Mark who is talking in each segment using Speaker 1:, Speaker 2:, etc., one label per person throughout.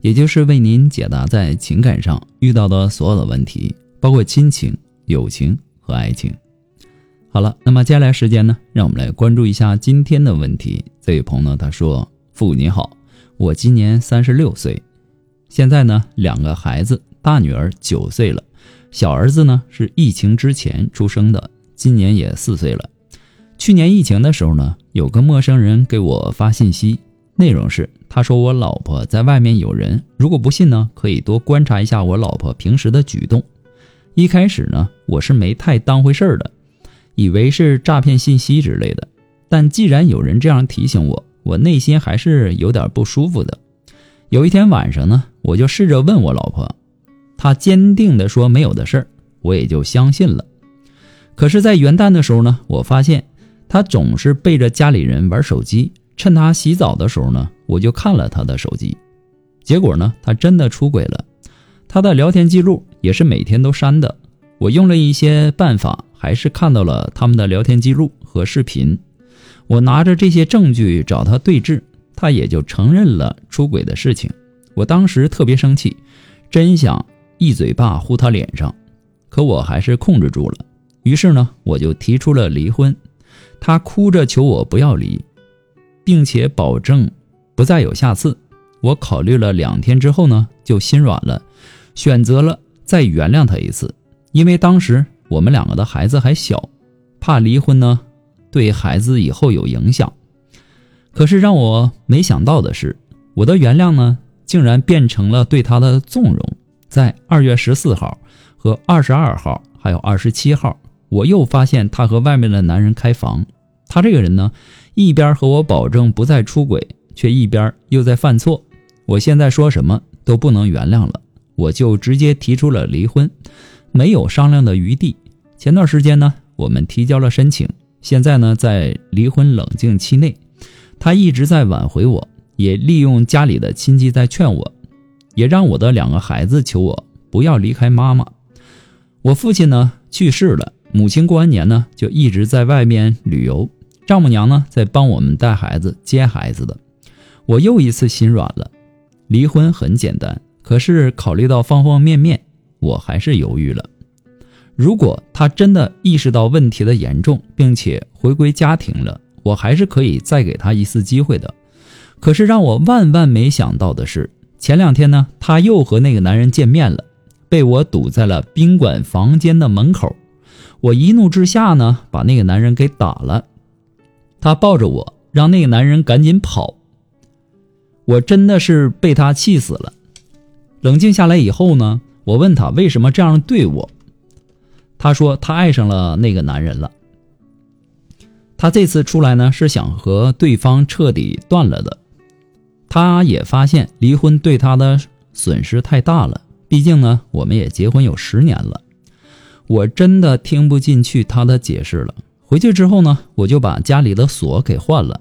Speaker 1: 也就是为您解答在情感上遇到的所有的问题，包括亲情、友情和爱情。好了，那么接下来时间呢，让我们来关注一下今天的问题。这位朋友呢他说：“父你好，我今年三十六岁，现在呢两个孩子，大女儿九岁了，小儿子呢是疫情之前出生的，今年也四岁了。去年疫情的时候呢，有个陌生人给我发信息。”内容是，他说我老婆在外面有人，如果不信呢，可以多观察一下我老婆平时的举动。一开始呢，我是没太当回事儿的，以为是诈骗信息之类的。但既然有人这样提醒我，我内心还是有点不舒服的。有一天晚上呢，我就试着问我老婆，她坚定地说没有的事儿，我也就相信了。可是，在元旦的时候呢，我发现她总是背着家里人玩手机。趁他洗澡的时候呢，我就看了他的手机，结果呢，他真的出轨了。他的聊天记录也是每天都删的。我用了一些办法，还是看到了他们的聊天记录和视频。我拿着这些证据找他对质，他也就承认了出轨的事情。我当时特别生气，真想一嘴巴呼他脸上，可我还是控制住了。于是呢，我就提出了离婚。他哭着求我不要离。并且保证不再有下次。我考虑了两天之后呢，就心软了，选择了再原谅他一次。因为当时我们两个的孩子还小，怕离婚呢对孩子以后有影响。可是让我没想到的是，我的原谅呢竟然变成了对他的纵容。在二月十四号和二十二号还有二十七号，我又发现他和外面的男人开房。他这个人呢。一边和我保证不再出轨，却一边又在犯错，我现在说什么都不能原谅了，我就直接提出了离婚，没有商量的余地。前段时间呢，我们提交了申请，现在呢在离婚冷静期内，他一直在挽回我，也利用家里的亲戚在劝我，也让我的两个孩子求我不要离开妈妈。我父亲呢去世了，母亲过完年呢就一直在外面旅游。丈母娘呢，在帮我们带孩子、接孩子的，我又一次心软了。离婚很简单，可是考虑到方方面面，我还是犹豫了。如果他真的意识到问题的严重，并且回归家庭了，我还是可以再给他一次机会的。可是让我万万没想到的是，前两天呢，他又和那个男人见面了，被我堵在了宾馆房间的门口。我一怒之下呢，把那个男人给打了。他抱着我，让那个男人赶紧跑。我真的是被他气死了。冷静下来以后呢，我问他为什么这样对我。他说他爱上了那个男人了。他这次出来呢，是想和对方彻底断了的。他也发现离婚对他的损失太大了，毕竟呢，我们也结婚有十年了。我真的听不进去他的解释了。回去之后呢，我就把家里的锁给换了，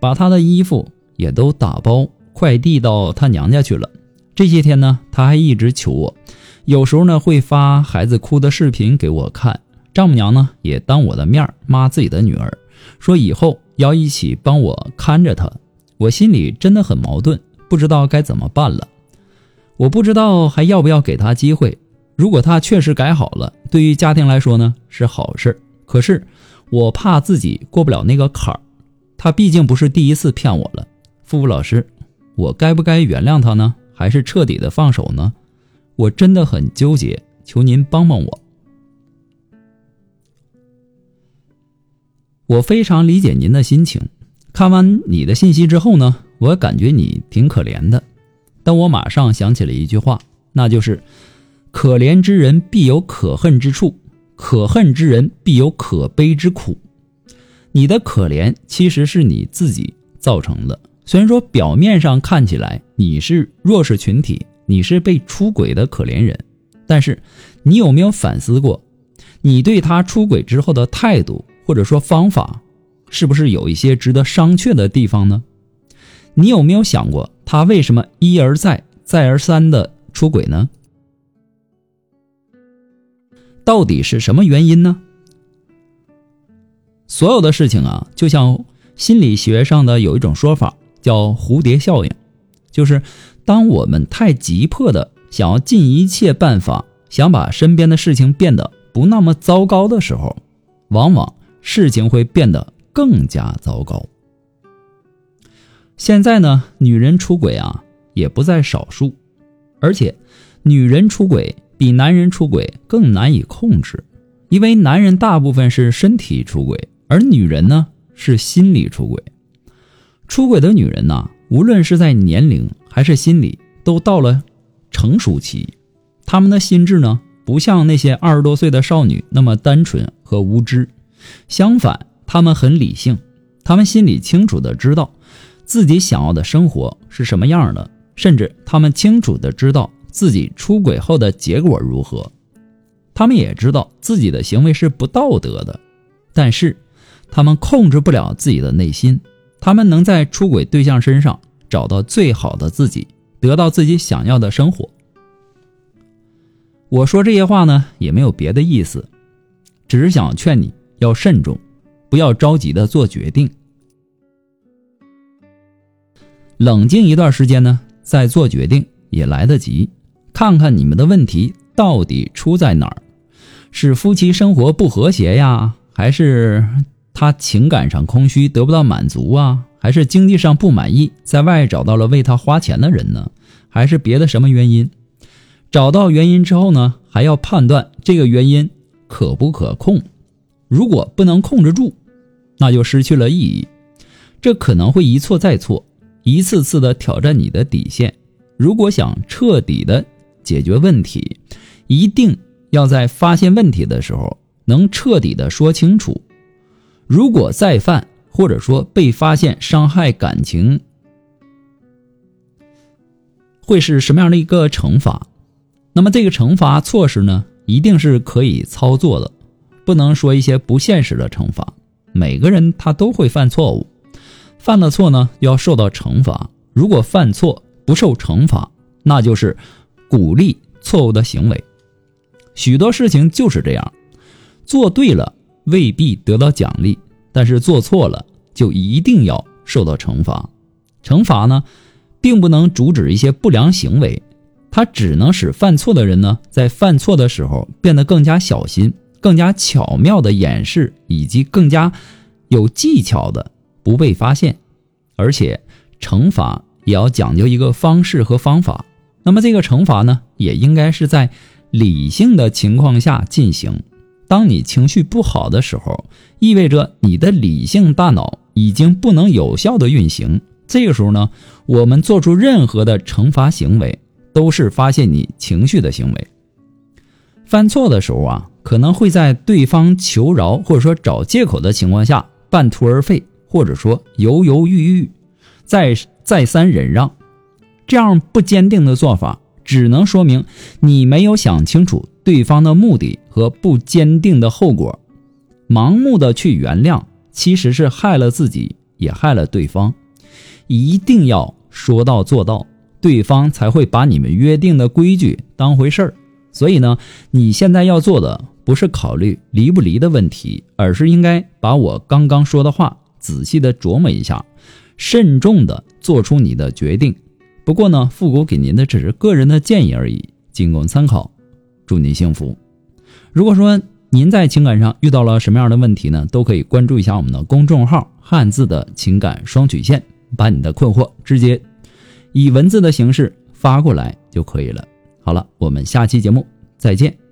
Speaker 1: 把他的衣服也都打包快递到他娘家去了。这些天呢，他还一直求我，有时候呢会发孩子哭的视频给我看。丈母娘呢也当我的面骂自己的女儿，说以后要一起帮我看着他。我心里真的很矛盾，不知道该怎么办了。我不知道还要不要给他机会。如果他确实改好了，对于家庭来说呢是好事。可是。我怕自己过不了那个坎儿，他毕竟不是第一次骗我了。付付老师，我该不该原谅他呢？还是彻底的放手呢？我真的很纠结，求您帮帮我。我非常理解您的心情，看完你的信息之后呢，我感觉你挺可怜的。但我马上想起了一句话，那就是“可怜之人必有可恨之处”。可恨之人必有可悲之苦，你的可怜其实是你自己造成的。虽然说表面上看起来你是弱势群体，你是被出轨的可怜人，但是你有没有反思过，你对他出轨之后的态度或者说方法，是不是有一些值得商榷的地方呢？你有没有想过他为什么一而再、再而三的出轨呢？到底是什么原因呢？所有的事情啊，就像心理学上的有一种说法，叫蝴蝶效应，就是当我们太急迫的想要尽一切办法，想把身边的事情变得不那么糟糕的时候，往往事情会变得更加糟糕。现在呢，女人出轨啊也不在少数，而且女人出轨。比男人出轨更难以控制，因为男人大部分是身体出轨，而女人呢是心理出轨。出轨的女人呢，无论是在年龄还是心理，都到了成熟期。她们的心智呢，不像那些二十多岁的少女那么单纯和无知，相反，她们很理性。她们心里清楚的知道自己想要的生活是什么样的，甚至她们清楚的知道。自己出轨后的结果如何？他们也知道自己的行为是不道德的，但是他们控制不了自己的内心。他们能在出轨对象身上找到最好的自己，得到自己想要的生活。我说这些话呢，也没有别的意思，只是想劝你要慎重，不要着急的做决定，冷静一段时间呢，再做决定也来得及。看看你们的问题到底出在哪儿？是夫妻生活不和谐呀，还是他情感上空虚得不到满足啊？还是经济上不满意，在外找到了为他花钱的人呢？还是别的什么原因？找到原因之后呢，还要判断这个原因可不可控。如果不能控制住，那就失去了意义。这可能会一错再错，一次次的挑战你的底线。如果想彻底的。解决问题，一定要在发现问题的时候能彻底的说清楚。如果再犯，或者说被发现伤害感情，会是什么样的一个惩罚？那么这个惩罚措施呢，一定是可以操作的，不能说一些不现实的惩罚。每个人他都会犯错误，犯了错呢要受到惩罚。如果犯错不受惩罚，那就是。鼓励错误的行为，许多事情就是这样，做对了未必得到奖励，但是做错了就一定要受到惩罚。惩罚呢，并不能阻止一些不良行为，它只能使犯错的人呢，在犯错的时候变得更加小心，更加巧妙的掩饰，以及更加有技巧的不被发现。而且，惩罚也要讲究一个方式和方法。那么这个惩罚呢，也应该是在理性的情况下进行。当你情绪不好的时候，意味着你的理性大脑已经不能有效的运行。这个时候呢，我们做出任何的惩罚行为，都是发现你情绪的行为。犯错的时候啊，可能会在对方求饶或者说找借口的情况下半途而废，或者说犹犹豫豫，再再三忍让。这样不坚定的做法，只能说明你没有想清楚对方的目的和不坚定的后果。盲目的去原谅，其实是害了自己，也害了对方。一定要说到做到，对方才会把你们约定的规矩当回事儿。所以呢，你现在要做的不是考虑离不离的问题，而是应该把我刚刚说的话仔细的琢磨一下，慎重的做出你的决定。不过呢，复古给您的只是个人的建议而已，仅供参考。祝您幸福。如果说您在情感上遇到了什么样的问题呢，都可以关注一下我们的公众号“汉字的情感双曲线”，把你的困惑直接以文字的形式发过来就可以了。好了，我们下期节目再见。